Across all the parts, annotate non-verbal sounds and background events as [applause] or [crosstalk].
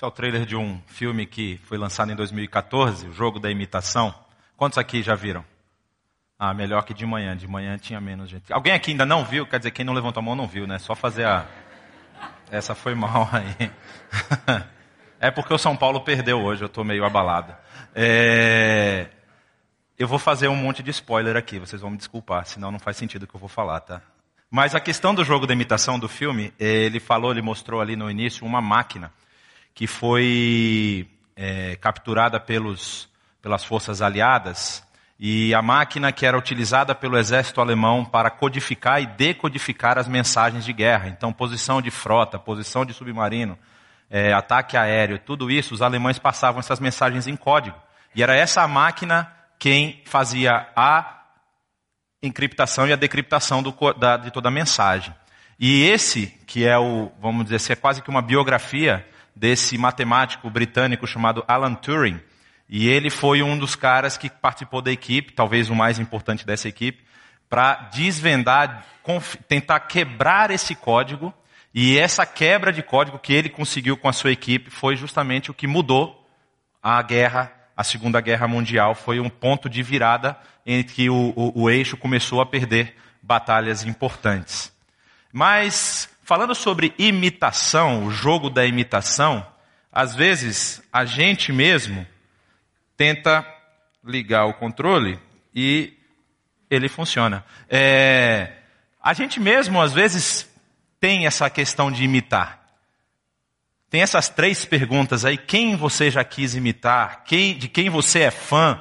Esse é o trailer de um filme que foi lançado em 2014, o Jogo da Imitação. Quantos aqui já viram? Ah, melhor que de manhã. De manhã tinha menos gente. Alguém aqui ainda não viu? Quer dizer, quem não levantou a mão não viu, né? Só fazer a. Essa foi mal aí. [laughs] é porque o São Paulo perdeu hoje, eu estou meio abalado. É... Eu vou fazer um monte de spoiler aqui, vocês vão me desculpar, senão não faz sentido o que eu vou falar, tá? Mas a questão do jogo da imitação do filme, ele falou, ele mostrou ali no início uma máquina que foi é, capturada pelos, pelas forças aliadas e a máquina que era utilizada pelo exército alemão para codificar e decodificar as mensagens de guerra. Então, posição de frota, posição de submarino, é, ataque aéreo, tudo isso, os alemães passavam essas mensagens em código. E era essa máquina quem fazia a encriptação e a decriptação do, da, de toda a mensagem. E esse, que é o, vamos dizer é quase que uma biografia desse matemático britânico chamado Alan Turing, e ele foi um dos caras que participou da equipe, talvez o mais importante dessa equipe, para desvendar, tentar quebrar esse código. E essa quebra de código que ele conseguiu com a sua equipe foi justamente o que mudou a guerra, a Segunda Guerra Mundial. Foi um ponto de virada em que o, o, o eixo começou a perder batalhas importantes. Mas, falando sobre imitação, o jogo da imitação, às vezes a gente mesmo tenta ligar o controle e ele funciona. É, a gente mesmo, às vezes, tem essa questão de imitar. Tem essas três perguntas aí. Quem você já quis imitar? Quem, de quem você é fã?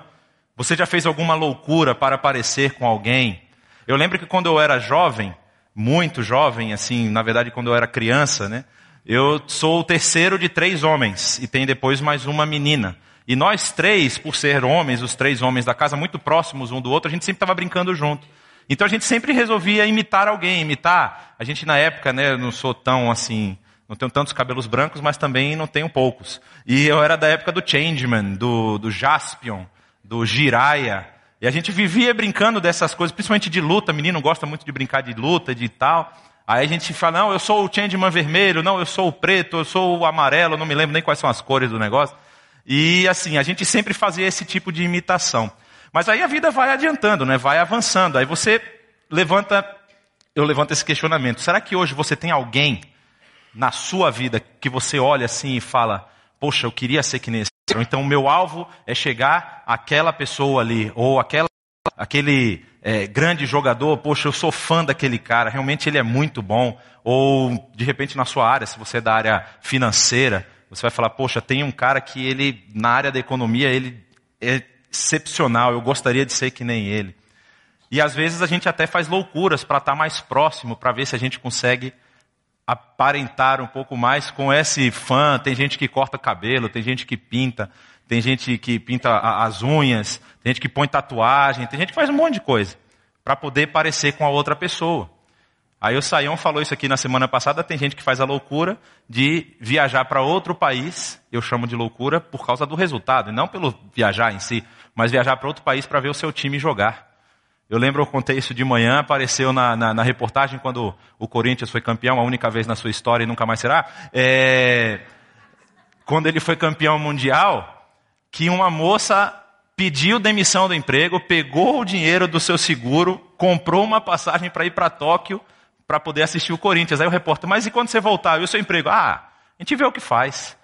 Você já fez alguma loucura para parecer com alguém? Eu lembro que quando eu era jovem, muito jovem, assim, na verdade quando eu era criança, né? Eu sou o terceiro de três homens e tem depois mais uma menina. E nós três, por ser homens, os três homens da casa, muito próximos um do outro, a gente sempre estava brincando junto. Então a gente sempre resolvia imitar alguém, imitar. A gente na época, né, não sou tão assim, não tenho tantos cabelos brancos, mas também não tenho poucos. E eu era da época do Changeman, do, do Jaspion, do Jiraya. E a gente vivia brincando dessas coisas, principalmente de luta. Menino gosta muito de brincar de luta, de tal. Aí a gente fala, não, eu sou o Changeman vermelho, não, eu sou o preto, eu sou o amarelo, não me lembro nem quais são as cores do negócio. E assim, a gente sempre fazia esse tipo de imitação. Mas aí a vida vai adiantando, né? Vai avançando. Aí você levanta, eu levanto esse questionamento. Será que hoje você tem alguém na sua vida que você olha assim e fala, poxa, eu queria ser que nesse. Então o meu alvo é chegar àquela pessoa ali, ou aquela, aquele é, grande jogador, poxa, eu sou fã daquele cara, realmente ele é muito bom. Ou de repente na sua área, se você é da área financeira, você vai falar, poxa, tem um cara que ele, na área da economia, ele é excepcional, eu gostaria de ser que nem ele. E às vezes a gente até faz loucuras para estar tá mais próximo, para ver se a gente consegue aparentar um pouco mais com esse fã. Tem gente que corta cabelo, tem gente que pinta, tem gente que pinta as unhas, tem gente que põe tatuagem, tem gente que faz um monte de coisa para poder parecer com a outra pessoa. Aí o Saião falou isso aqui na semana passada, tem gente que faz a loucura de viajar para outro país, eu chamo de loucura por causa do resultado, e não pelo viajar em si, mas viajar para outro país para ver o seu time jogar. Eu lembro, eu contei isso de manhã, apareceu na, na, na, reportagem quando o Corinthians foi campeão, a única vez na sua história e nunca mais será. É, quando ele foi campeão mundial, que uma moça pediu demissão do emprego, pegou o dinheiro do seu seguro, comprou uma passagem para ir para Tóquio, para poder assistir o Corinthians. Aí o repórter, mas e quando você voltar? E o seu emprego? Ah, a gente vê o que faz.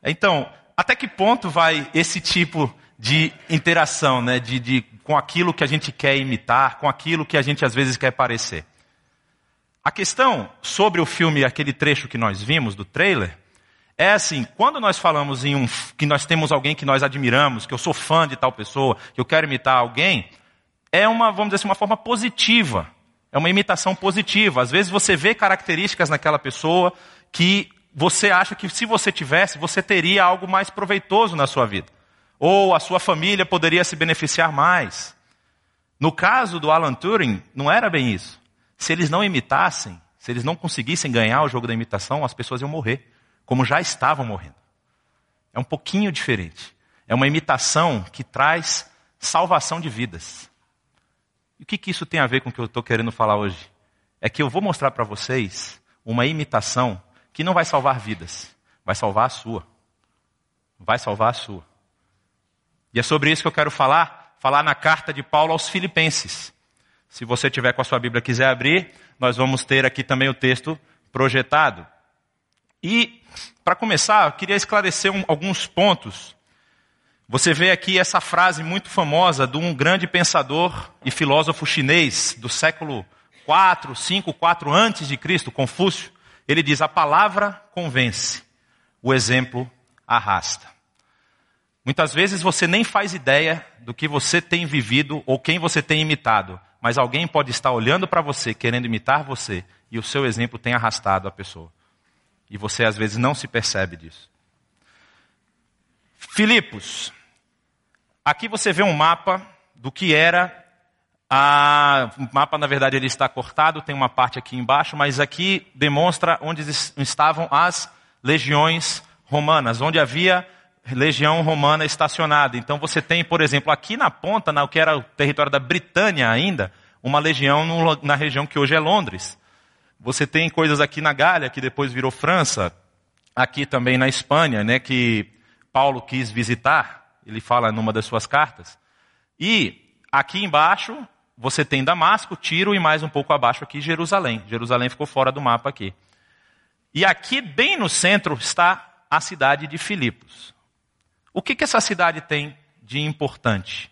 Então, até que ponto vai esse tipo de interação, né? De, de, com aquilo que a gente quer imitar, com aquilo que a gente às vezes quer parecer. A questão sobre o filme, aquele trecho que nós vimos do trailer, é assim, quando nós falamos em um, que nós temos alguém que nós admiramos, que eu sou fã de tal pessoa, que eu quero imitar alguém, é uma, vamos dizer assim, uma forma positiva é uma imitação positiva. Às vezes você vê características naquela pessoa que você acha que se você tivesse, você teria algo mais proveitoso na sua vida. Ou a sua família poderia se beneficiar mais. No caso do Alan Turing, não era bem isso. Se eles não imitassem, se eles não conseguissem ganhar o jogo da imitação, as pessoas iam morrer, como já estavam morrendo. É um pouquinho diferente. É uma imitação que traz salvação de vidas. E o que, que isso tem a ver com o que eu estou querendo falar hoje? É que eu vou mostrar para vocês uma imitação que não vai salvar vidas, vai salvar a sua. vai salvar a sua. E é sobre isso que eu quero falar, falar na carta de Paulo aos Filipenses. Se você tiver com a sua Bíblia quiser abrir, nós vamos ter aqui também o texto projetado. E, para começar, eu queria esclarecer um, alguns pontos. Você vê aqui essa frase muito famosa de um grande pensador e filósofo chinês do século 4, 5, 4 antes de Cristo, Confúcio. Ele diz: "A palavra convence, o exemplo arrasta". Muitas vezes você nem faz ideia do que você tem vivido ou quem você tem imitado, mas alguém pode estar olhando para você, querendo imitar você, e o seu exemplo tem arrastado a pessoa. E você às vezes não se percebe disso. Filipos. Aqui você vê um mapa do que era a, o mapa, na verdade, ele está cortado, tem uma parte aqui embaixo, mas aqui demonstra onde estavam as legiões romanas, onde havia legião romana estacionada. Então você tem, por exemplo, aqui na ponta, no que era o território da Britânia ainda, uma legião no, na região que hoje é Londres. Você tem coisas aqui na Gália, que depois virou França, aqui também na Espanha, né, que Paulo quis visitar, ele fala numa das suas cartas. E aqui embaixo você tem Damasco, Tiro e mais um pouco abaixo aqui Jerusalém. Jerusalém ficou fora do mapa aqui. E aqui bem no centro está a cidade de Filipos. O que, que essa cidade tem de importante?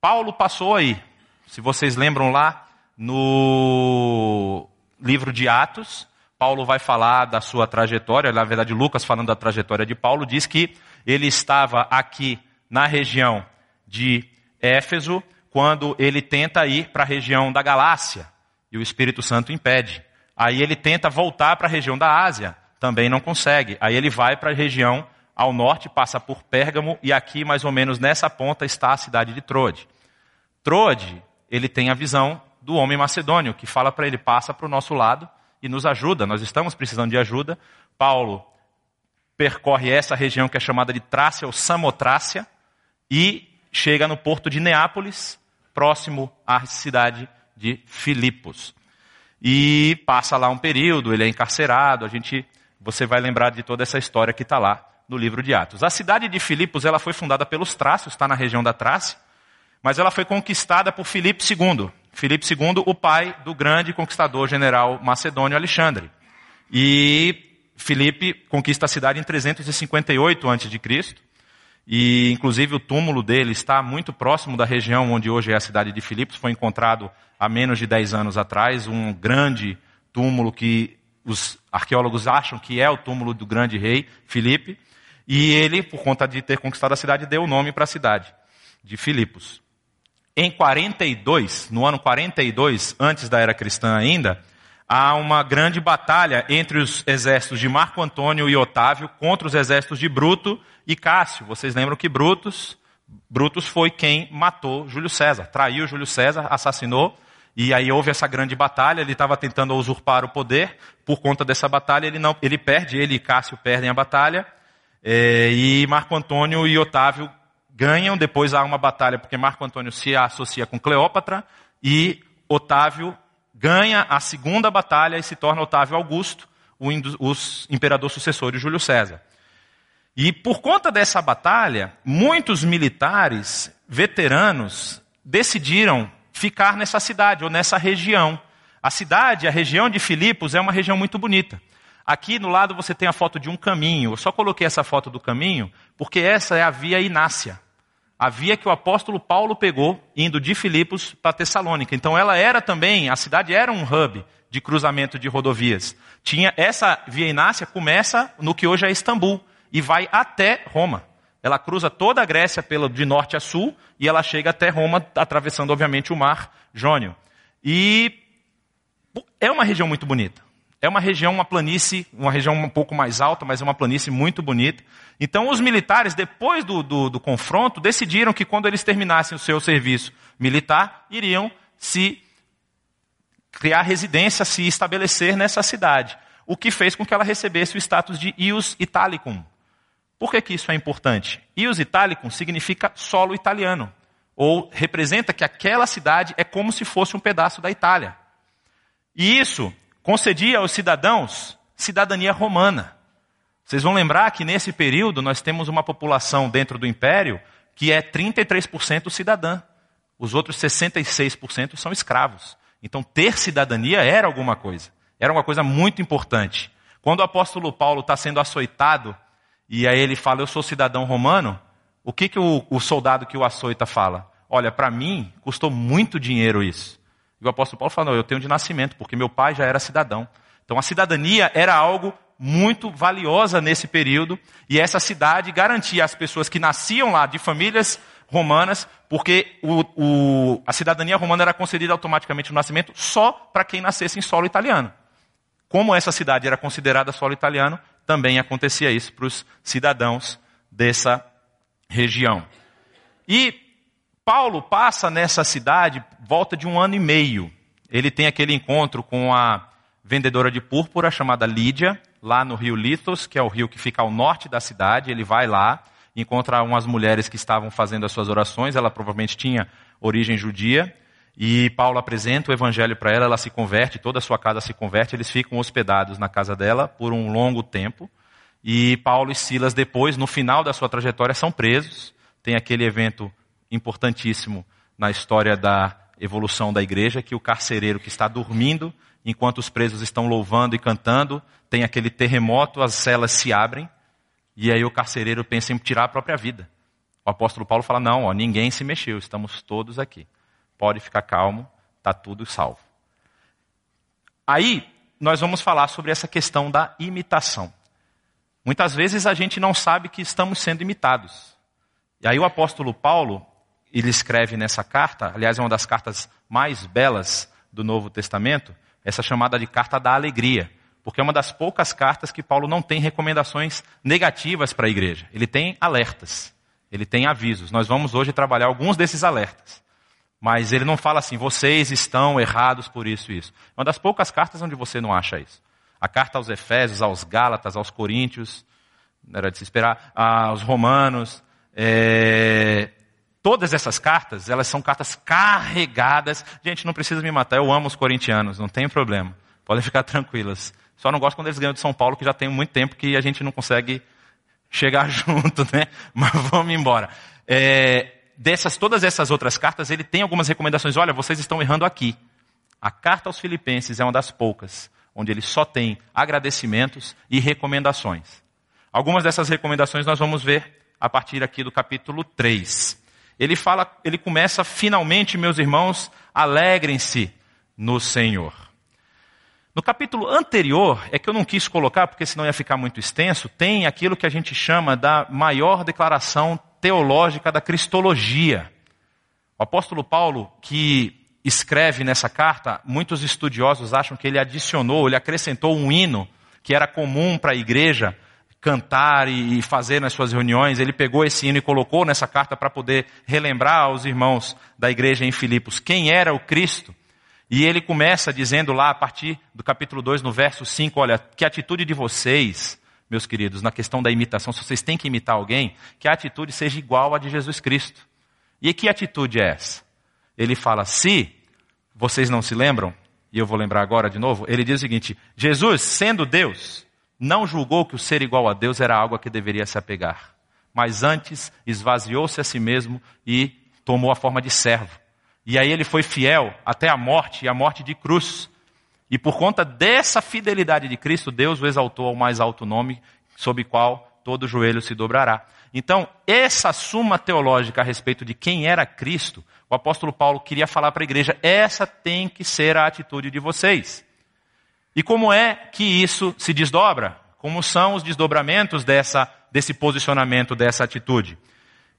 Paulo passou aí. Se vocês lembram lá no livro de Atos, Paulo vai falar da sua trajetória. Na verdade, Lucas, falando da trajetória de Paulo, diz que ele estava aqui na região de Éfeso quando ele tenta ir para a região da Galácia e o Espírito Santo impede. Aí ele tenta voltar para a região da Ásia, também não consegue. Aí ele vai para a região ao norte, passa por Pérgamo, e aqui, mais ou menos nessa ponta, está a cidade de Troade. Troade, ele tem a visão do homem macedônio, que fala para ele, passa para o nosso lado e nos ajuda, nós estamos precisando de ajuda. Paulo percorre essa região que é chamada de Trácia ou Samotrácia, e chega no porto de Neápolis, próximo à cidade de Filipos. E passa lá um período, ele é encarcerado, a gente, você vai lembrar de toda essa história que está lá no livro de Atos. A cidade de Filipos ela foi fundada pelos Trácios, está na região da Trácia, mas ela foi conquistada por Filipe II. Filipe II, o pai do grande conquistador general macedônio Alexandre. E Filipe conquista a cidade em 358 a.C. E inclusive o túmulo dele está muito próximo da região onde hoje é a cidade de Filipos. Foi encontrado há menos de 10 anos atrás um grande túmulo que os arqueólogos acham que é o túmulo do grande rei Filipe. E ele, por conta de ter conquistado a cidade, deu o nome para a cidade, de Filipos. Em 42, no ano 42, antes da era cristã ainda, há uma grande batalha entre os exércitos de Marco Antônio e Otávio contra os exércitos de Bruto e Cássio. Vocês lembram que Brutus, Brutus foi quem matou Júlio César, traiu Júlio César, assassinou, e aí houve essa grande batalha, ele estava tentando usurpar o poder, por conta dessa batalha ele, não, ele perde, ele e Cássio perdem a batalha, é, e Marco Antônio e Otávio ganham, depois há uma batalha, porque Marco Antônio se associa com Cleópatra, e Otávio ganha a segunda batalha e se torna Otávio Augusto, o, imperador sucessor de Júlio César. E por conta dessa batalha, muitos militares veteranos decidiram ficar nessa cidade ou nessa região. A cidade, a região de Filipos, é uma região muito bonita. Aqui no lado você tem a foto de um caminho. Eu só coloquei essa foto do caminho porque essa é a via Inácia. A via que o apóstolo Paulo pegou indo de Filipos para Tessalônica. Então ela era também, a cidade era um hub de cruzamento de rodovias. Tinha essa via Inácia começa no que hoje é Istambul e vai até Roma. Ela cruza toda a Grécia pelo, de norte a sul e ela chega até Roma, atravessando obviamente o mar Jônio. E é uma região muito bonita. É uma região, uma planície, uma região um pouco mais alta, mas é uma planície muito bonita. Então, os militares, depois do, do, do confronto, decidiram que quando eles terminassem o seu serviço militar, iriam se criar residência, se estabelecer nessa cidade. O que fez com que ela recebesse o status de ius italicum. Por que, que isso é importante? Ius italicum significa solo italiano. Ou representa que aquela cidade é como se fosse um pedaço da Itália. E isso concedia aos cidadãos cidadania romana. Vocês vão lembrar que nesse período nós temos uma população dentro do império que é 33% cidadã. Os outros 66% são escravos. Então ter cidadania era alguma coisa. Era uma coisa muito importante. Quando o apóstolo Paulo está sendo açoitado, e aí ele fala, eu sou cidadão romano, o que, que o, o soldado que o açoita fala? Olha, para mim custou muito dinheiro isso. O apóstolo Paulo fala, eu tenho de nascimento, porque meu pai já era cidadão. Então a cidadania era algo muito valiosa nesse período, e essa cidade garantia às pessoas que nasciam lá de famílias romanas, porque o, o, a cidadania romana era concedida automaticamente no nascimento só para quem nascesse em solo italiano. Como essa cidade era considerada solo italiano, também acontecia isso para os cidadãos dessa região. E Paulo passa nessa cidade volta de um ano e meio. Ele tem aquele encontro com a vendedora de púrpura chamada Lídia, lá no rio Litos, que é o rio que fica ao norte da cidade. Ele vai lá, encontra umas mulheres que estavam fazendo as suas orações. Ela provavelmente tinha origem judia. E Paulo apresenta o evangelho para ela, ela se converte, toda a sua casa se converte, eles ficam hospedados na casa dela por um longo tempo. E Paulo e Silas, depois, no final da sua trajetória, são presos. Tem aquele evento importantíssimo na história da evolução da igreja, que o carcereiro que está dormindo, enquanto os presos estão louvando e cantando, tem aquele terremoto, as celas se abrem, e aí o carcereiro pensa em tirar a própria vida. O apóstolo Paulo fala: não, ó, ninguém se mexeu, estamos todos aqui pode ficar calmo, está tudo salvo. Aí, nós vamos falar sobre essa questão da imitação. Muitas vezes a gente não sabe que estamos sendo imitados. E aí o apóstolo Paulo, ele escreve nessa carta, aliás é uma das cartas mais belas do Novo Testamento, essa chamada de carta da alegria, porque é uma das poucas cartas que Paulo não tem recomendações negativas para a igreja. Ele tem alertas, ele tem avisos. Nós vamos hoje trabalhar alguns desses alertas. Mas ele não fala assim, vocês estão errados por isso e isso. É uma das poucas cartas onde você não acha isso. A carta aos Efésios, aos Gálatas, aos Coríntios, era de se esperar, aos Romanos, é... todas essas cartas, elas são cartas carregadas. Gente, não precisa me matar, eu amo os corintianos, não tem problema. Podem ficar tranquilas. Só não gosto quando eles ganham de São Paulo, que já tem muito tempo que a gente não consegue chegar [laughs] junto, né? Mas vamos embora. É, dessas, todas essas outras cartas, ele tem algumas recomendações. Olha, vocês estão errando aqui. A carta aos Filipenses é uma das poucas, onde ele só tem agradecimentos e recomendações. Algumas dessas recomendações nós vamos ver a partir aqui do capítulo 3. Ele fala, ele começa finalmente, meus irmãos, alegrem-se no Senhor. No capítulo anterior, é que eu não quis colocar, porque senão ia ficar muito extenso, tem aquilo que a gente chama da maior declaração teológica da cristologia. O apóstolo Paulo, que escreve nessa carta, muitos estudiosos acham que ele adicionou, ele acrescentou um hino que era comum para a igreja cantar e fazer nas suas reuniões. Ele pegou esse hino e colocou nessa carta para poder relembrar aos irmãos da igreja em Filipos quem era o Cristo. E ele começa dizendo lá, a partir do capítulo 2, no verso 5, olha, que atitude de vocês meus queridos, na questão da imitação, se vocês têm que imitar alguém, que a atitude seja igual à de Jesus Cristo. E que atitude é essa? Ele fala, se vocês não se lembram, e eu vou lembrar agora de novo, ele diz o seguinte: Jesus, sendo Deus, não julgou que o ser igual a Deus era algo a que deveria se apegar, mas antes esvaziou-se a si mesmo e tomou a forma de servo. E aí ele foi fiel até a morte, e a morte de cruz. E por conta dessa fidelidade de Cristo, Deus o exaltou ao mais alto nome, sob qual todo joelho se dobrará. Então, essa suma teológica a respeito de quem era Cristo, o apóstolo Paulo queria falar para a igreja: essa tem que ser a atitude de vocês. E como é que isso se desdobra? Como são os desdobramentos dessa, desse posicionamento, dessa atitude?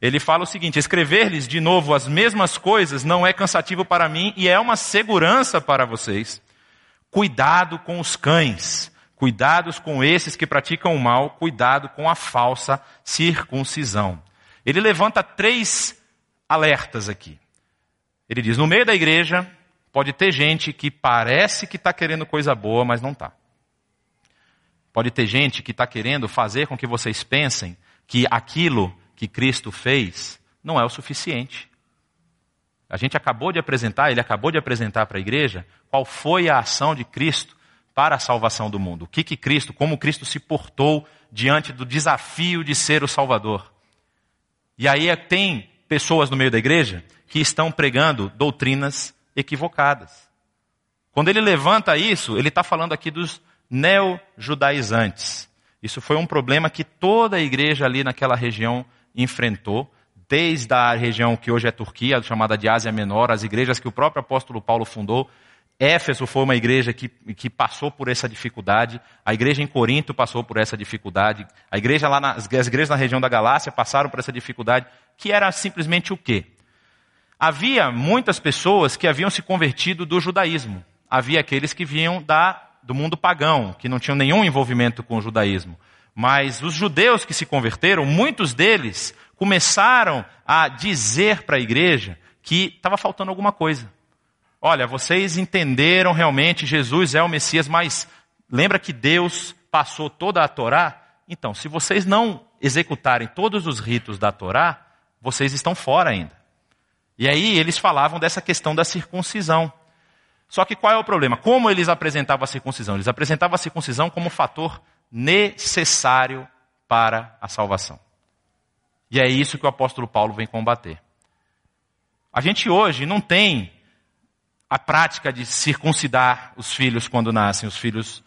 Ele fala o seguinte: escrever-lhes de novo as mesmas coisas não é cansativo para mim e é uma segurança para vocês. Cuidado com os cães, cuidados com esses que praticam o mal, cuidado com a falsa circuncisão. Ele levanta três alertas aqui. Ele diz: no meio da igreja pode ter gente que parece que está querendo coisa boa, mas não está. Pode ter gente que está querendo fazer com que vocês pensem que aquilo que Cristo fez não é o suficiente. A gente acabou de apresentar, ele acabou de apresentar para a igreja qual foi a ação de Cristo para a salvação do mundo. O que que Cristo, como Cristo se portou diante do desafio de ser o Salvador. E aí é, tem pessoas no meio da igreja que estão pregando doutrinas equivocadas. Quando ele levanta isso, ele está falando aqui dos neo-judaizantes. Isso foi um problema que toda a igreja ali naquela região enfrentou, desde a região que hoje é Turquia, chamada de Ásia Menor, as igrejas que o próprio apóstolo Paulo fundou. Éfeso foi uma igreja que, que passou por essa dificuldade, a igreja em Corinto passou por essa dificuldade, a igreja lá as igrejas na região da Galácia passaram por essa dificuldade, que era simplesmente o quê? Havia muitas pessoas que haviam se convertido do judaísmo. Havia aqueles que vinham da, do mundo pagão, que não tinham nenhum envolvimento com o judaísmo. Mas os judeus que se converteram, muitos deles começaram a dizer para a igreja que estava faltando alguma coisa. Olha, vocês entenderam realmente Jesus é o Messias, mas lembra que Deus passou toda a Torá? Então, se vocês não executarem todos os ritos da Torá, vocês estão fora ainda. E aí eles falavam dessa questão da circuncisão. Só que qual é o problema? Como eles apresentavam a circuncisão? Eles apresentavam a circuncisão como fator necessário para a salvação. E é isso que o apóstolo Paulo vem combater. A gente hoje não tem a prática de circuncidar os filhos quando nascem, os filhos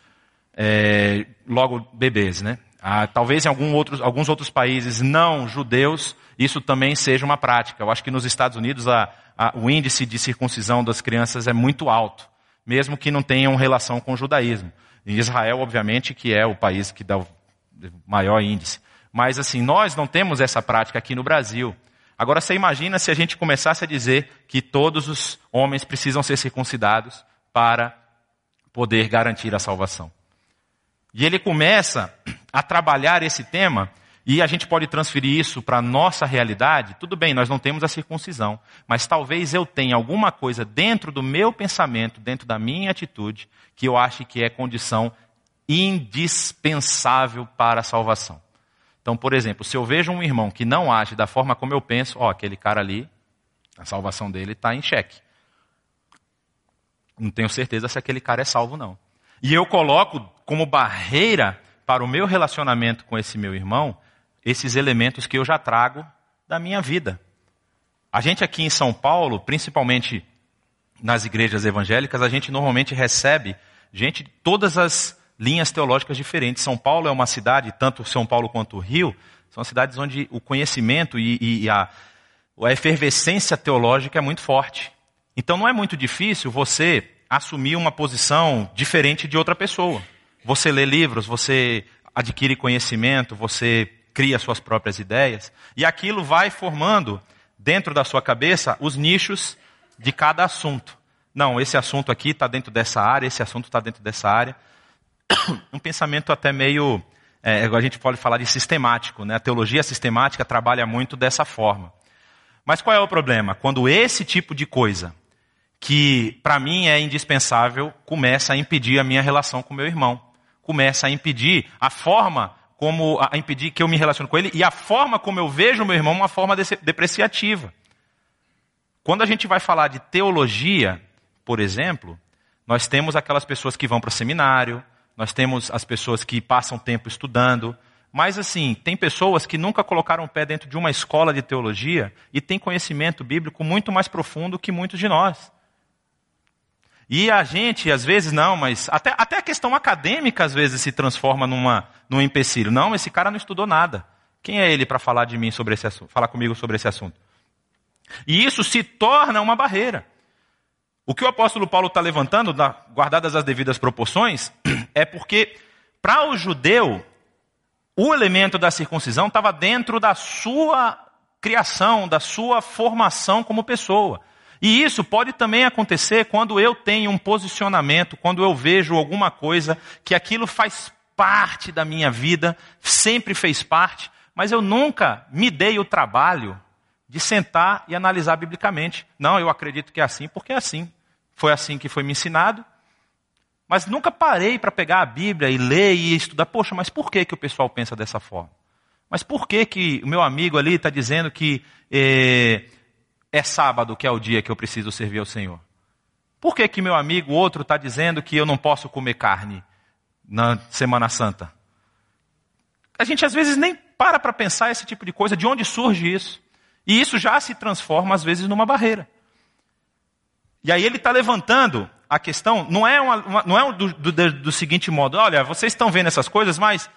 é, logo bebês, né? Ah, talvez em algum outros, alguns outros países não judeus isso também seja uma prática. Eu acho que nos Estados Unidos a, a, o índice de circuncisão das crianças é muito alto, mesmo que não tenham relação com o judaísmo. Em Israel, obviamente, que é o país que dá o maior índice. Mas assim, nós não temos essa prática aqui no Brasil. Agora você imagina se a gente começasse a dizer que todos os homens precisam ser circuncidados para poder garantir a salvação. E ele começa a trabalhar esse tema e a gente pode transferir isso para a nossa realidade. Tudo bem, nós não temos a circuncisão, mas talvez eu tenha alguma coisa dentro do meu pensamento, dentro da minha atitude, que eu ache que é condição indispensável para a salvação. Então, por exemplo, se eu vejo um irmão que não age da forma como eu penso, ó, aquele cara ali, a salvação dele está em xeque. Não tenho certeza se aquele cara é salvo, não. E eu coloco como barreira para o meu relacionamento com esse meu irmão esses elementos que eu já trago da minha vida. A gente aqui em São Paulo, principalmente nas igrejas evangélicas, a gente normalmente recebe gente de todas as linhas teológicas diferentes. São Paulo é uma cidade, tanto São Paulo quanto o Rio, são cidades onde o conhecimento e, e a, a efervescência teológica é muito forte. Então não é muito difícil você assumir uma posição diferente de outra pessoa. Você lê livros, você adquire conhecimento, você cria suas próprias ideias, e aquilo vai formando dentro da sua cabeça os nichos de cada assunto. Não, esse assunto aqui está dentro dessa área, esse assunto está dentro dessa área. [coughs] Um pensamento até meio, é, a gente pode falar de sistemático, né? A teologia sistemática trabalha muito dessa forma. Mas qual é o problema? Quando esse tipo de coisa, que para mim é indispensável, começa a impedir a minha relação com meu irmão, começa a impedir a forma como a impedir que eu me relacione com ele e a forma como eu vejo meu irmão uma forma depreciativa. Quando a gente vai falar de teologia, por exemplo, nós temos aquelas pessoas que vão para o seminário, nós temos as pessoas que passam tempo estudando, mas assim, tem pessoas que nunca colocaram o pé dentro de uma escola de teologia e têm conhecimento bíblico muito mais profundo que muitos de nós. E a gente, às vezes, não, mas até, até a questão acadêmica, às vezes, se transforma numa, num empecilho. Não, esse cara não estudou nada. Quem é ele para falar de mim sobre esse assunto, falar comigo sobre esse assunto? E isso se torna uma barreira. O que o apóstolo Paulo está levantando, guardadas as devidas proporções, [clears throat] é porque para o judeu, o elemento da circuncisão estava dentro da sua criação, da sua formação como pessoa. E isso pode também acontecer quando eu tenho um posicionamento, quando eu vejo alguma coisa que aquilo faz parte da minha vida, sempre fez parte, mas eu nunca me dei o trabalho de sentar e analisar biblicamente. Não, eu acredito que é assim porque é assim. Foi assim que foi me ensinado. Mas nunca parei para pegar a Bíblia e ler e estudar. Poxa, mas por que, que o pessoal pensa dessa forma? Mas por que, que o meu amigo ali está dizendo que eh, é sábado que é o dia que eu preciso servir ao Senhor? Por que, que meu amigo outro está dizendo que eu não posso comer carne na Semana Santa? a gente às vezes nem para para pensar esse tipo de coisa, de onde surge isso. E isso já se transforma às vezes numa barreira. E aí ele está levantando a questão, não é, uma, uma, não é do, do, do, seguinte modo, olha, vocês estão vendo essas coisas, mas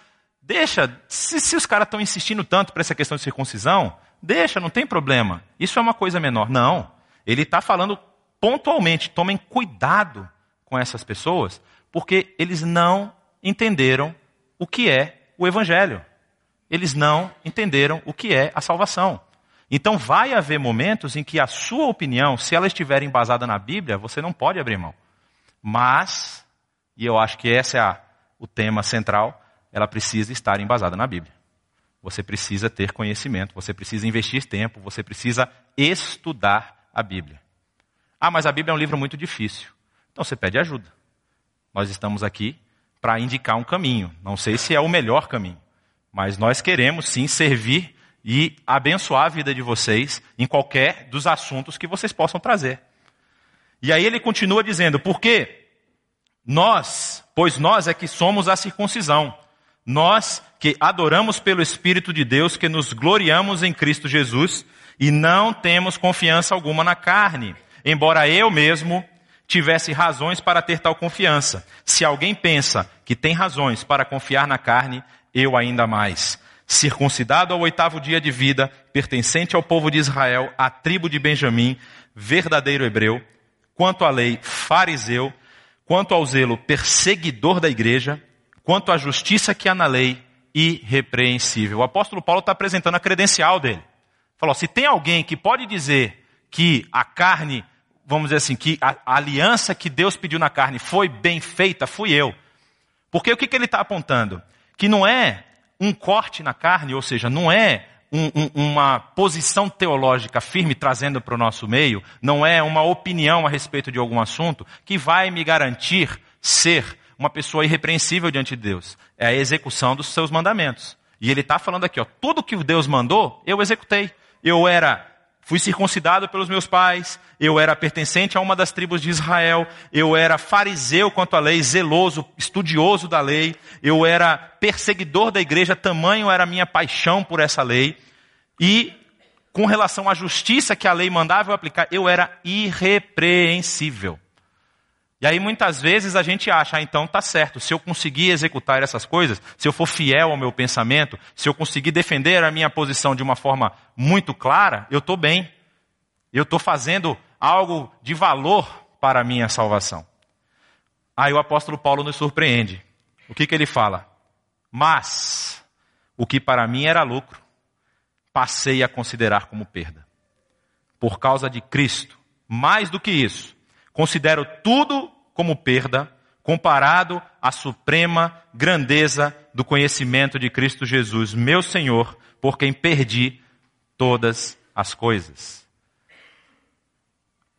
deixa, se, se os caras estão insistindo tanto para essa questão de circuncisão, deixa, não tem problema. Isso é uma coisa menor. Não. Ele está falando pontualmente, tomem cuidado com essas pessoas, porque eles não entenderam o que é o Evangelho. Eles não entenderam o que é a salvação. Então vai haver momentos em que a sua opinião, se ela estiver embasada na Bíblia, você não pode abrir mão. Mas, e eu acho que esse é a, o tema central, ela precisa estar embasada na Bíblia. Você precisa ter conhecimento, você precisa investir tempo, você precisa estudar a Bíblia. Ah, mas a Bíblia é um livro muito difícil. Então você pede ajuda. Nós estamos aqui para indicar um caminho. Não sei se é o melhor caminho, mas nós queremos sim servir e abençoar a vida de vocês em qualquer dos assuntos que vocês possam trazer. E aí ele continua dizendo: porque nós, pois nós é que somos a circuncisão, nós que adoramos pelo Espírito de Deus, que nos gloriamos em Cristo Jesus e não temos confiança alguma na carne, embora eu mesmo tivesse razões para ter tal confiança. Se alguém pensa que tem razões para confiar na carne, eu ainda mais circuncidado ao oitavo dia de vida, pertencente ao povo de Israel, à tribo de Benjamim, verdadeiro hebreu, quanto à lei, fariseu, quanto ao zelo, perseguidor da igreja, quanto à justiça que há na lei, irrepreensível. O apóstolo Paulo está apresentando a credencial dele. Falou: se tem alguém que pode dizer que a carne, vamos dizer assim, que a, a aliança que Deus pediu na carne foi bem feita, fui eu. Porque o que, que ele está apontando? Que não é um corte na carne, ou seja, não é um, um, uma posição teológica firme trazendo para o nosso meio, não é uma opinião a respeito de algum assunto que vai me garantir ser uma pessoa irrepreensível diante de Deus. É a execução dos seus mandamentos. E ele está falando aqui, ó, tudo que Deus mandou, eu executei. Eu era Fui circuncidado pelos meus pais, eu era pertencente a uma das tribos de Israel, eu era fariseu quanto à lei, zeloso, estudioso da lei, eu era perseguidor da igreja, tamanho era a minha paixão por essa lei, e com relação à justiça que a lei mandava eu aplicar, eu era irrepreensível. E aí muitas vezes a gente acha, ah, então tá certo, se eu conseguir executar essas coisas, se eu for fiel ao meu pensamento, se eu conseguir defender a minha posição de uma forma muito clara, eu estou bem. Eu estou fazendo algo de valor para a minha salvação. Aí o apóstolo Paulo nos surpreende. O que, que ele fala? Mas, o que para mim era lucro, passei a considerar como perda. Por causa de Cristo. Mais do que isso Considero tudo como perda comparado à suprema grandeza do conhecimento de Cristo Jesus, meu Senhor, por quem perdi todas as coisas.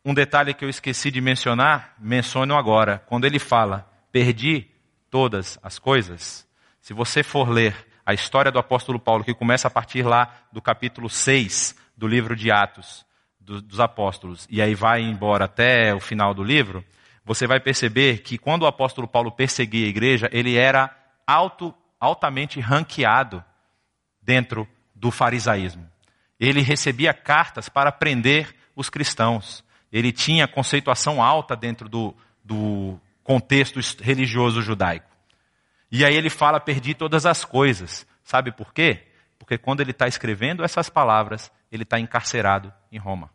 Um detalhe que eu esqueci de mencionar, menciono agora. Quando ele fala, perdi todas as coisas, se você for ler a história do apóstolo Paulo, que começa a partir lá do capítulo 6 do livro de Atos, do, dos apóstolos e aí vai embora até o final do livro, você vai perceber que quando o apóstolo Paulo perseguia a igreja, ele era alto, altamente ranqueado dentro do farisaísmo. Ele recebia cartas para prender os cristãos. Ele tinha conceituação alta dentro do, do contexto religioso judaico. E aí ele fala: perdi todas as coisas. Sabe por quê? Porque quando ele está escrevendo essas palavras, ele está encarcerado em Roma.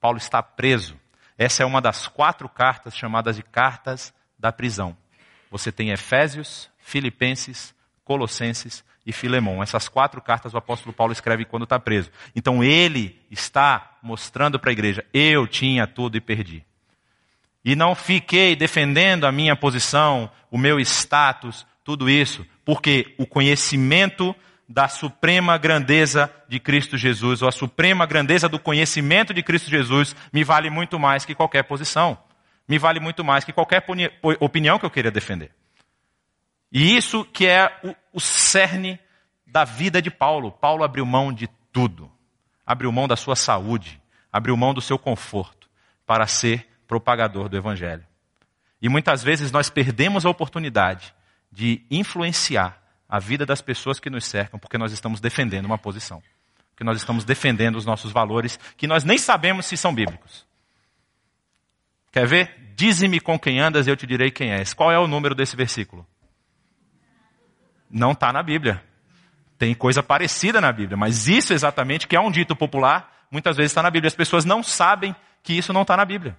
Paulo está preso. Essa é uma das quatro cartas chamadas de cartas da prisão. Você tem Efésios, Filipenses, Colossenses e Filemão. Essas quatro cartas o apóstolo Paulo escreve quando está preso. Então ele está mostrando para a igreja: eu tinha tudo e perdi. E não fiquei defendendo a minha posição, o meu status, tudo isso, porque o conhecimento da suprema grandeza de Cristo Jesus, ou a suprema grandeza do conhecimento de Cristo Jesus, me vale muito mais que qualquer posição. Me vale muito mais que qualquer opinião que eu queira defender. E isso que é o, o cerne da vida de Paulo. Paulo abriu mão de tudo. Abriu mão da sua saúde, abriu mão do seu conforto para ser propagador do Evangelho. E muitas vezes nós perdemos a oportunidade de influenciar a vida das pessoas que nos cercam, porque nós estamos defendendo uma posição. Porque nós estamos defendendo os nossos valores, que nós nem sabemos se são bíblicos. Quer ver? Dize-me com quem andas e eu te direi quem és. Qual é o número desse versículo? Não está na Bíblia. Tem coisa parecida na Bíblia, mas isso exatamente, que é um dito popular, muitas vezes está na Bíblia. As pessoas não sabem que isso não está na Bíblia.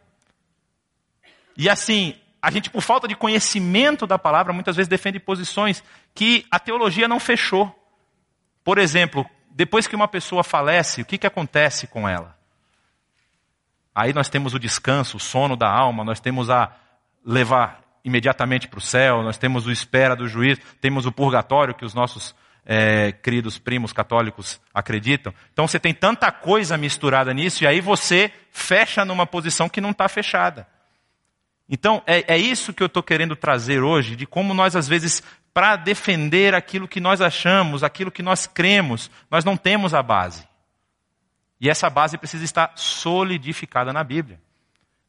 E assim, a gente, por falta de conhecimento da palavra, muitas vezes defende posições que a teologia não fechou. Por exemplo, depois que uma pessoa falece, o que, que acontece com ela? Aí nós temos o descanso, o sono da alma, nós temos a levar imediatamente para o céu, nós temos o espera do juiz, temos o purgatório que os nossos é, queridos primos católicos acreditam. Então você tem tanta coisa misturada nisso e aí você fecha numa posição que não está fechada. Então é, é isso que eu estou querendo trazer hoje, de como nós às vezes para defender aquilo que nós achamos, aquilo que nós cremos, nós não temos a base. E essa base precisa estar solidificada na Bíblia.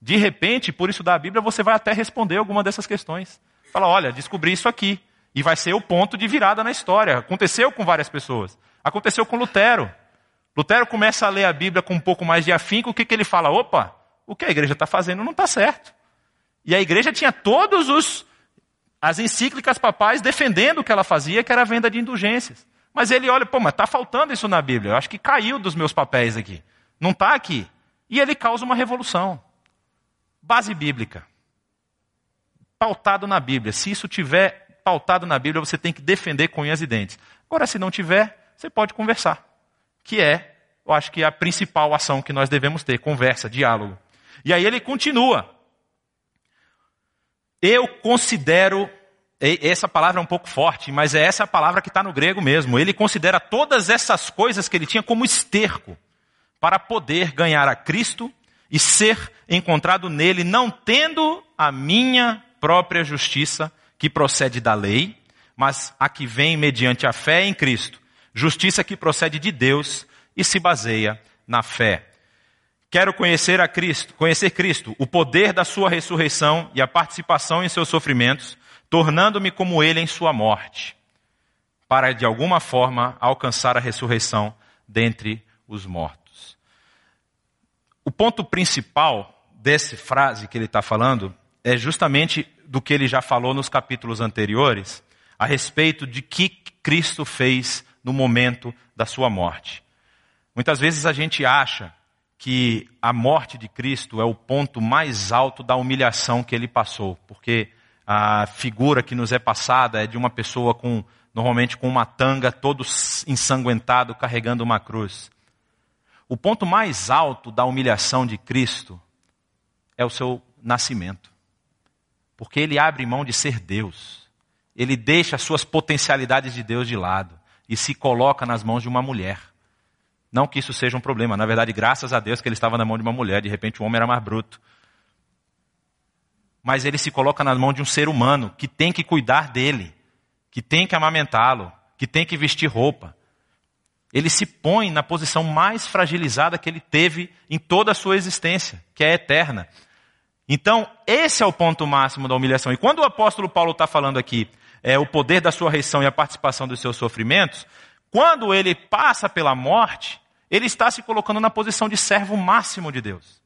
De repente, por isso da Bíblia, você vai até responder alguma dessas questões. Fala, olha, descobri isso aqui. E vai ser o ponto de virada na história. Aconteceu com várias pessoas. Aconteceu com Lutero. Lutero começa a ler a Bíblia com um pouco mais de afinco. O que, que ele fala? Opa, o que a igreja está fazendo não está certo. E a igreja tinha todos os as encíclicas papais defendendo o que ela fazia, que era a venda de indulgências. Mas ele olha, pô, mas está faltando isso na Bíblia. Eu acho que caiu dos meus papéis aqui. Não está aqui. E ele causa uma revolução. Base bíblica. Pautado na Bíblia. Se isso tiver pautado na Bíblia, você tem que defender com unhas e dentes. Agora, se não tiver, você pode conversar. Que é, eu acho que é a principal ação que nós devemos ter. Conversa, diálogo. E aí ele continua. Eu considero, essa palavra é um pouco forte, mas é essa a palavra que está no grego mesmo. Ele considera todas essas coisas que ele tinha como esterco para poder ganhar a Cristo e ser encontrado nele, não tendo a minha própria justiça, que procede da lei, mas a que vem mediante a fé em Cristo. Justiça que procede de Deus e se baseia na fé. Quero conhecer a Cristo, conhecer Cristo, o poder da sua ressurreição e a participação em seus sofrimentos, tornando-me como ele em sua morte, para de alguma forma alcançar a ressurreição dentre os mortos. O ponto principal dessa frase que ele está falando é justamente do que ele já falou nos capítulos anteriores, a respeito de que Cristo fez no momento da sua morte. Muitas vezes a gente acha que a morte de Cristo é o ponto mais alto da humilhação que ele passou, porque a figura que nos é passada é de uma pessoa com, normalmente com uma tanga, todo ensanguentado, carregando uma cruz. O ponto mais alto da humilhação de Cristo é o seu nascimento. Porque ele abre mão de ser Deus. Ele deixa as suas potencialidades de Deus de lado e se coloca nas mãos de uma mulher. Não que isso seja um problema. Na verdade, graças a Deus que ele estava na mão de uma mulher. De repente, o homem era mais bruto. Mas ele se coloca na mão de um ser humano que tem que cuidar dele, que tem que amamentá-lo, que tem que vestir roupa. Ele se põe na posição mais fragilizada que ele teve em toda a sua existência, que é eterna. Então, esse é o ponto máximo da humilhação. E quando o apóstolo Paulo está falando aqui, é o poder da sua reição e a participação dos seus sofrimentos, quando ele passa pela morte, ele está se colocando na posição de servo máximo de Deus.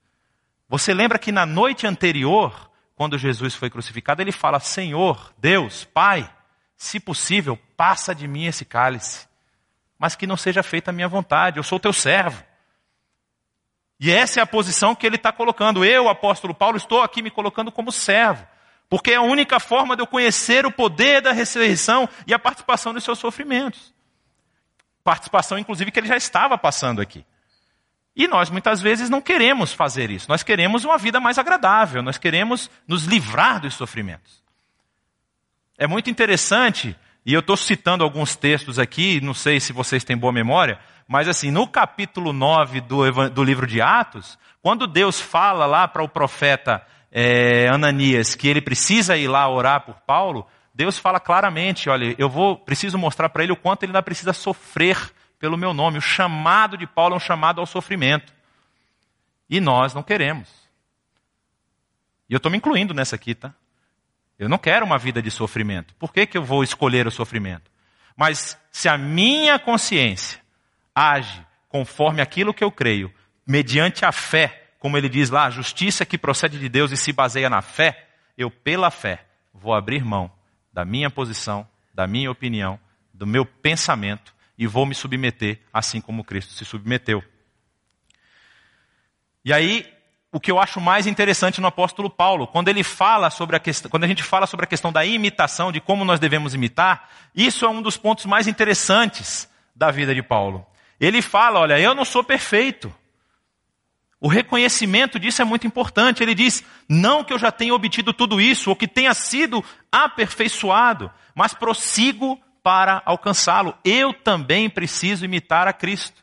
Você lembra que na noite anterior, quando Jesus foi crucificado, ele fala: Senhor, Deus, Pai, se possível, passa de mim esse cálice, mas que não seja feita a minha vontade, eu sou teu servo. E essa é a posição que ele está colocando. Eu, apóstolo Paulo, estou aqui me colocando como servo. Porque é a única forma de eu conhecer o poder da ressurreição e a participação dos seus sofrimentos participação, inclusive, que ele já estava passando aqui. E nós muitas vezes não queremos fazer isso. Nós queremos uma vida mais agradável, nós queremos nos livrar dos sofrimentos. É muito interessante, e eu estou citando alguns textos aqui, não sei se vocês têm boa memória, mas assim, no capítulo 9 do, do livro de Atos, quando Deus fala lá para o profeta é, Ananias que ele precisa ir lá orar por Paulo, Deus fala claramente, olha, eu vou, preciso mostrar para ele o quanto ele ainda precisa sofrer pelo meu nome. O chamado de Paulo é um chamado ao sofrimento. E nós não queremos. E eu estou me incluindo nessa aqui, tá? Eu não quero uma vida de sofrimento. Por que, que eu vou escolher o sofrimento? Mas se a minha consciência age conforme aquilo que eu creio, mediante a fé, como ele diz lá, a justiça que procede de Deus e se baseia na fé, eu, pela fé, vou abrir mão da minha posição, da minha opinião, do meu pensamento e vou me submeter assim como Cristo se submeteu. E aí, o que eu acho mais interessante no apóstolo Paulo, quando ele fala sobre a questão, quando a gente fala sobre a questão da imitação, de como nós devemos imitar, isso é um dos pontos mais interessantes da vida de Paulo. Ele fala, olha, eu não sou perfeito. O reconhecimento disso é muito importante. Ele diz: não que eu já tenha obtido tudo isso, ou que tenha sido aperfeiçoado, mas prossigo para alcançá-lo. Eu também preciso imitar a Cristo.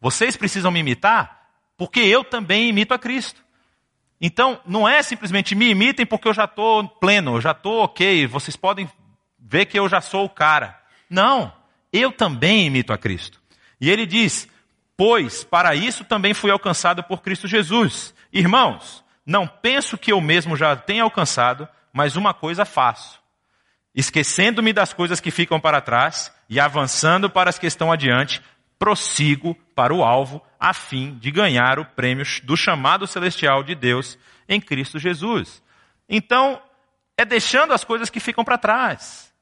Vocês precisam me imitar, porque eu também imito a Cristo. Então, não é simplesmente me imitem porque eu já estou pleno, eu já estou ok, vocês podem ver que eu já sou o cara. Não, eu também imito a Cristo. E ele diz: Pois para isso também fui alcançado por Cristo Jesus. Irmãos, não penso que eu mesmo já tenha alcançado, mas uma coisa faço. Esquecendo-me das coisas que ficam para trás e avançando para as que estão adiante, prossigo para o alvo, a fim de ganhar o prêmio do chamado celestial de Deus em Cristo Jesus. Então, é deixando as coisas que ficam para trás.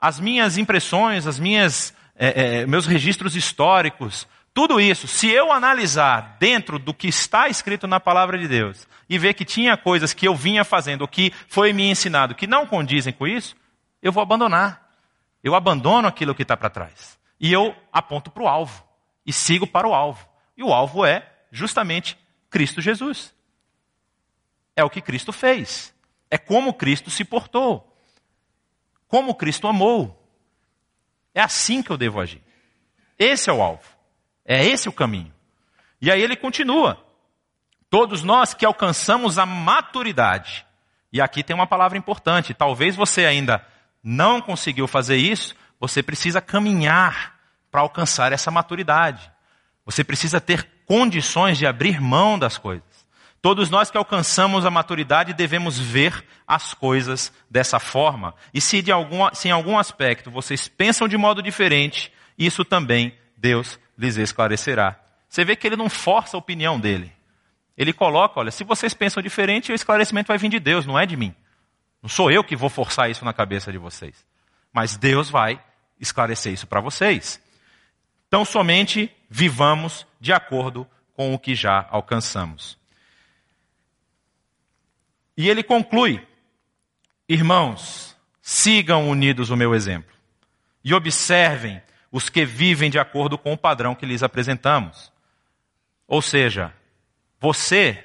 As minhas impressões, as minhas, é, é, meus registros históricos, tudo isso, se eu analisar dentro do que está escrito na palavra de Deus e ver que tinha coisas que eu vinha fazendo, que foi me ensinado, que não condizem com isso, eu vou abandonar. Eu abandono aquilo que está para trás. E eu aponto para o alvo. E sigo para o alvo. E o alvo é justamente Cristo Jesus. É o que Cristo fez. É como Cristo se portou. Como Cristo amou. É assim que eu devo agir. Esse é o alvo. É esse o caminho. E aí ele continua. Todos nós que alcançamos a maturidade. E aqui tem uma palavra importante. Talvez você ainda não conseguiu fazer isso, você precisa caminhar para alcançar essa maturidade. Você precisa ter condições de abrir mão das coisas. Todos nós que alcançamos a maturidade devemos ver as coisas dessa forma. E se, de algum, se em algum aspecto vocês pensam de modo diferente, isso também Deus lhes esclarecerá. Você vê que ele não força a opinião dele. Ele coloca, olha, se vocês pensam diferente, o esclarecimento vai vir de Deus, não é de mim. Não sou eu que vou forçar isso na cabeça de vocês. Mas Deus vai esclarecer isso para vocês. Então, somente vivamos de acordo com o que já alcançamos. E ele conclui: Irmãos, sigam unidos o meu exemplo e observem os que vivem de acordo com o padrão que lhes apresentamos. Ou seja, você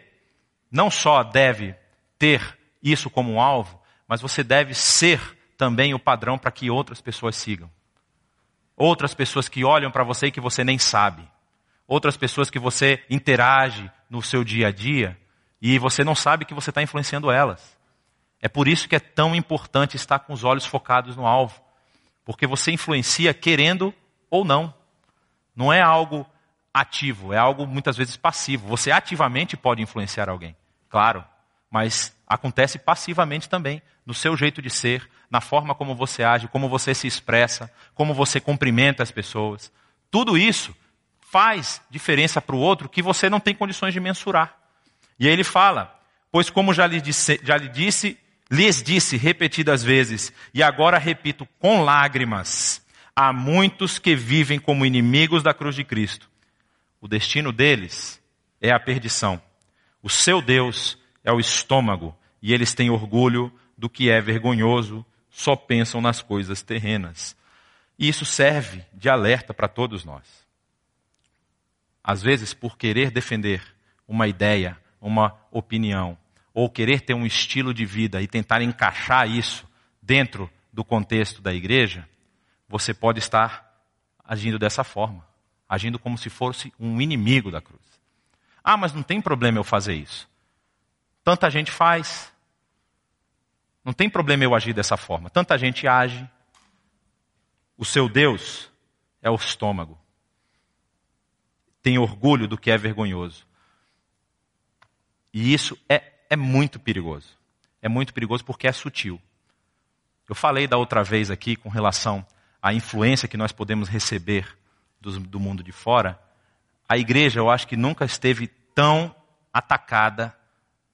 não só deve ter isso como um alvo, mas você deve ser também o padrão para que outras pessoas sigam. Outras pessoas que olham para você e que você nem sabe. Outras pessoas que você interage no seu dia a dia e você não sabe que você está influenciando elas. É por isso que é tão importante estar com os olhos focados no alvo. Porque você influencia querendo ou não. Não é algo ativo, é algo muitas vezes passivo. Você ativamente pode influenciar alguém, claro, mas acontece passivamente também, no seu jeito de ser, na forma como você age, como você se expressa, como você cumprimenta as pessoas. Tudo isso faz diferença para o outro que você não tem condições de mensurar. E aí ele fala: Pois, como já lhe disse, já lhe disse lhes disse repetidas vezes, e agora repito com lágrimas, há muitos que vivem como inimigos da cruz de Cristo. O destino deles é a perdição. O seu Deus é o estômago, e eles têm orgulho do que é vergonhoso, só pensam nas coisas terrenas. E isso serve de alerta para todos nós. Às vezes, por querer defender uma ideia, uma opinião, ou querer ter um estilo de vida e tentar encaixar isso dentro do contexto da igreja, você pode estar agindo dessa forma, agindo como se fosse um inimigo da cruz. Ah, mas não tem problema eu fazer isso. Tanta gente faz. Não tem problema eu agir dessa forma. Tanta gente age. O seu Deus é o estômago. Tem orgulho do que é vergonhoso. E isso é, é muito perigoso. É muito perigoso porque é sutil. Eu falei da outra vez aqui com relação a influência que nós podemos receber do, do mundo de fora, a igreja eu acho que nunca esteve tão atacada,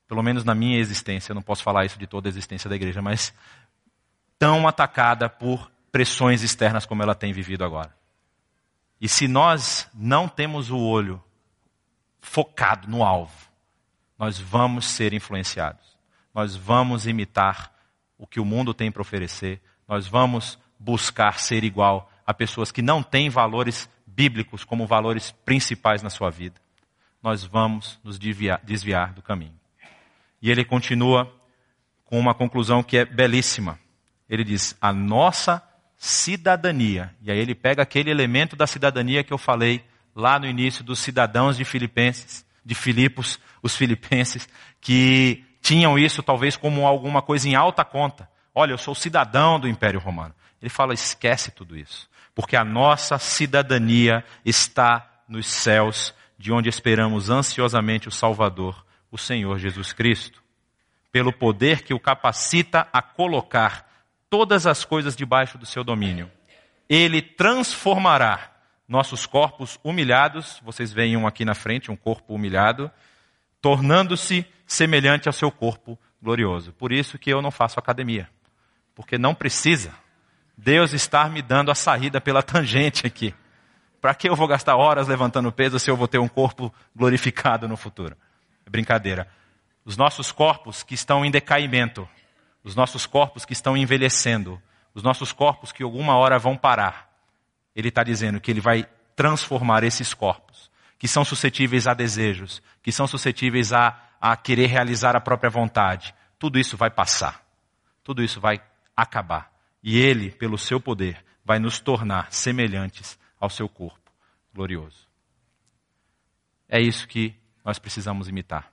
pelo menos na minha existência, eu não posso falar isso de toda a existência da igreja, mas tão atacada por pressões externas como ela tem vivido agora. E se nós não temos o olho focado no alvo, nós vamos ser influenciados. Nós vamos imitar o que o mundo tem para oferecer. Nós vamos buscar ser igual a pessoas que não têm valores bíblicos como valores principais na sua vida. Nós vamos nos desviar, desviar do caminho. E ele continua com uma conclusão que é belíssima. Ele diz: a nossa cidadania. E aí ele pega aquele elemento da cidadania que eu falei lá no início dos cidadãos de Filipenses, de Filipos, os filipenses, que tinham isso talvez como alguma coisa em alta conta. Olha, eu sou cidadão do Império Romano. Ele fala: esquece tudo isso, porque a nossa cidadania está nos céus, de onde esperamos ansiosamente o Salvador, o Senhor Jesus Cristo, pelo poder que o capacita a colocar todas as coisas debaixo do seu domínio. Ele transformará nossos corpos humilhados, vocês veem um aqui na frente, um corpo humilhado, tornando-se semelhante ao seu corpo glorioso. Por isso que eu não faço academia, porque não precisa. Deus está me dando a saída pela [laughs] tangente aqui. Para que eu vou gastar horas levantando peso se eu vou ter um corpo glorificado no futuro? Brincadeira. Os nossos corpos que estão em decaimento, os nossos corpos que estão envelhecendo, os nossos corpos que alguma hora vão parar, ele está dizendo que ele vai transformar esses corpos, que são suscetíveis a desejos, que são suscetíveis a, a querer realizar a própria vontade. Tudo isso vai passar. Tudo isso vai acabar. E ele, pelo seu poder, vai nos tornar semelhantes ao seu corpo glorioso. É isso que nós precisamos imitar.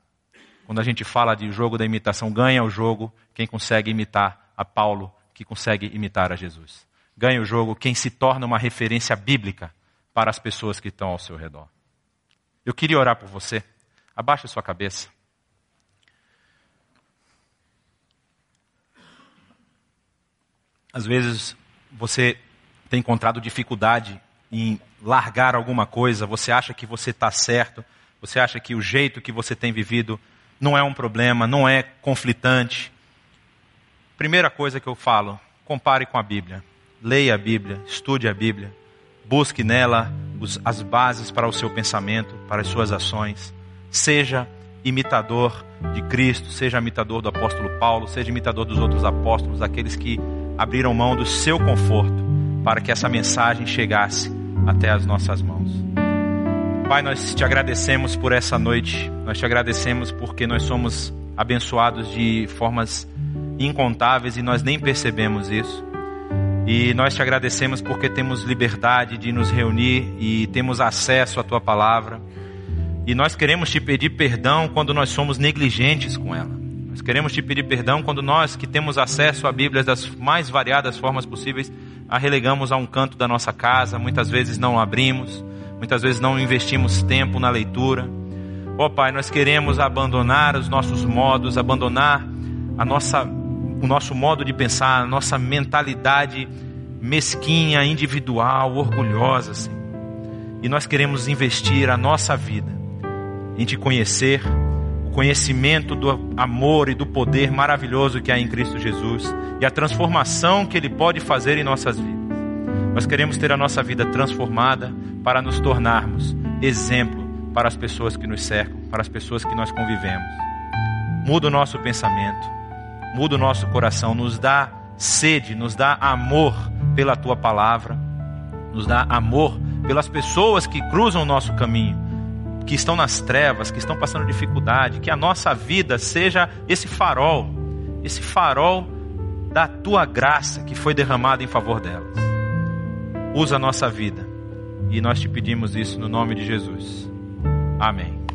Quando a gente fala de jogo da imitação, ganha o jogo quem consegue imitar a Paulo, que consegue imitar a Jesus ganha o jogo quem se torna uma referência bíblica para as pessoas que estão ao seu redor. Eu queria orar por você. Abaixe a sua cabeça. Às vezes você tem encontrado dificuldade em largar alguma coisa, você acha que você está certo, você acha que o jeito que você tem vivido não é um problema, não é conflitante. Primeira coisa que eu falo, compare com a Bíblia leia a Bíblia, estude a Bíblia, busque nela os, as bases para o seu pensamento, para as suas ações. Seja imitador de Cristo, seja imitador do apóstolo Paulo, seja imitador dos outros apóstolos, aqueles que abriram mão do seu conforto para que essa mensagem chegasse até as nossas mãos. Pai, nós te agradecemos por essa noite, nós te agradecemos porque nós somos abençoados de formas incontáveis e nós nem percebemos isso. E nós te agradecemos porque temos liberdade de nos reunir e temos acesso à tua palavra. E nós queremos te pedir perdão quando nós somos negligentes com ela. Nós queremos te pedir perdão quando nós, que temos acesso à Bíblia das mais variadas formas possíveis, a relegamos a um canto da nossa casa, muitas vezes não abrimos, muitas vezes não investimos tempo na leitura. Ó oh, Pai, nós queremos abandonar os nossos modos, abandonar a nossa o nosso modo de pensar, a nossa mentalidade mesquinha, individual, orgulhosa, Senhor. E nós queremos investir a nossa vida em te conhecer, o conhecimento do amor e do poder maravilhoso que há em Cristo Jesus e a transformação que Ele pode fazer em nossas vidas. Nós queremos ter a nossa vida transformada para nos tornarmos exemplo para as pessoas que nos cercam, para as pessoas que nós convivemos. Muda o nosso pensamento muda o nosso coração, nos dá sede, nos dá amor pela tua palavra, nos dá amor pelas pessoas que cruzam o nosso caminho, que estão nas trevas, que estão passando dificuldade, que a nossa vida seja esse farol, esse farol da tua graça que foi derramada em favor delas. Usa a nossa vida e nós te pedimos isso no nome de Jesus. Amém.